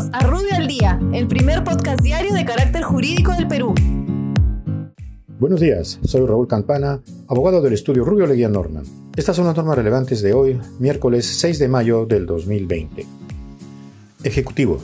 A Rubio al Día, el primer podcast diario de carácter jurídico del Perú. Buenos días, soy Raúl Campana, abogado del estudio Rubio Leguía Norman. Estas son las normas relevantes de hoy, miércoles 6 de mayo del 2020. Ejecutivo.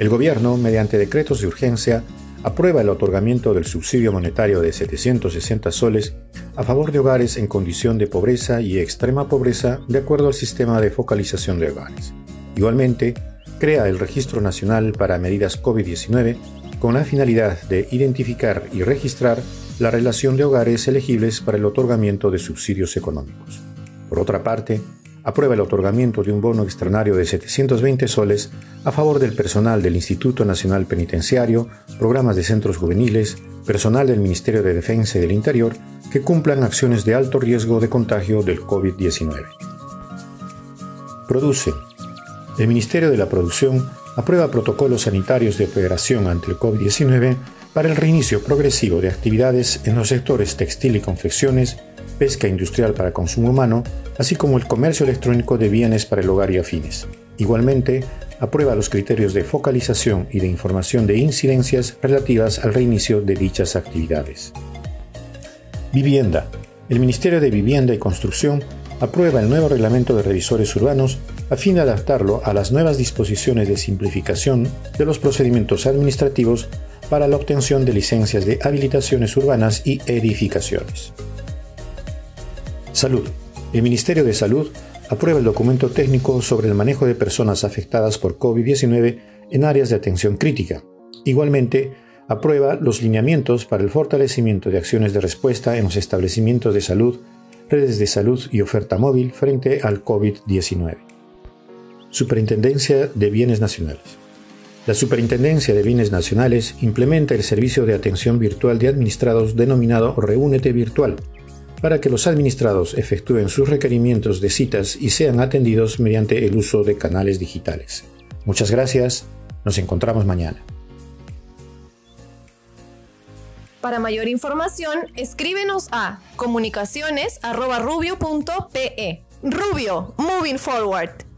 El Gobierno, mediante decretos de urgencia, aprueba el otorgamiento del subsidio monetario de 760 soles a favor de hogares en condición de pobreza y extrema pobreza de acuerdo al sistema de focalización de hogares. Igualmente, crea el Registro Nacional para Medidas COVID-19 con la finalidad de identificar y registrar la relación de hogares elegibles para el otorgamiento de subsidios económicos. Por otra parte, aprueba el otorgamiento de un bono extraordinario de 720 soles a favor del personal del Instituto Nacional Penitenciario, programas de centros juveniles, personal del Ministerio de Defensa y del Interior que cumplan acciones de alto riesgo de contagio del COVID-19. Produce. El Ministerio de la Producción aprueba protocolos sanitarios de operación ante el COVID-19 para el reinicio progresivo de actividades en los sectores textil y confecciones, pesca industrial para consumo humano, así como el comercio electrónico de bienes para el hogar y afines. Igualmente, aprueba los criterios de focalización y de información de incidencias relativas al reinicio de dichas actividades. Vivienda. El Ministerio de Vivienda y Construcción aprueba el nuevo reglamento de revisores urbanos a fin de adaptarlo a las nuevas disposiciones de simplificación de los procedimientos administrativos para la obtención de licencias de habilitaciones urbanas y edificaciones. Salud. El Ministerio de Salud aprueba el documento técnico sobre el manejo de personas afectadas por COVID-19 en áreas de atención crítica. Igualmente, aprueba los lineamientos para el fortalecimiento de acciones de respuesta en los establecimientos de salud, redes de salud y oferta móvil frente al COVID-19. Superintendencia de Bienes Nacionales. La Superintendencia de Bienes Nacionales implementa el servicio de atención virtual de administrados denominado Reúnete Virtual, para que los administrados efectúen sus requerimientos de citas y sean atendidos mediante el uso de canales digitales. Muchas gracias, nos encontramos mañana. Para mayor información, escríbenos a comunicaciones.rubio.pe. Rubio, moving forward.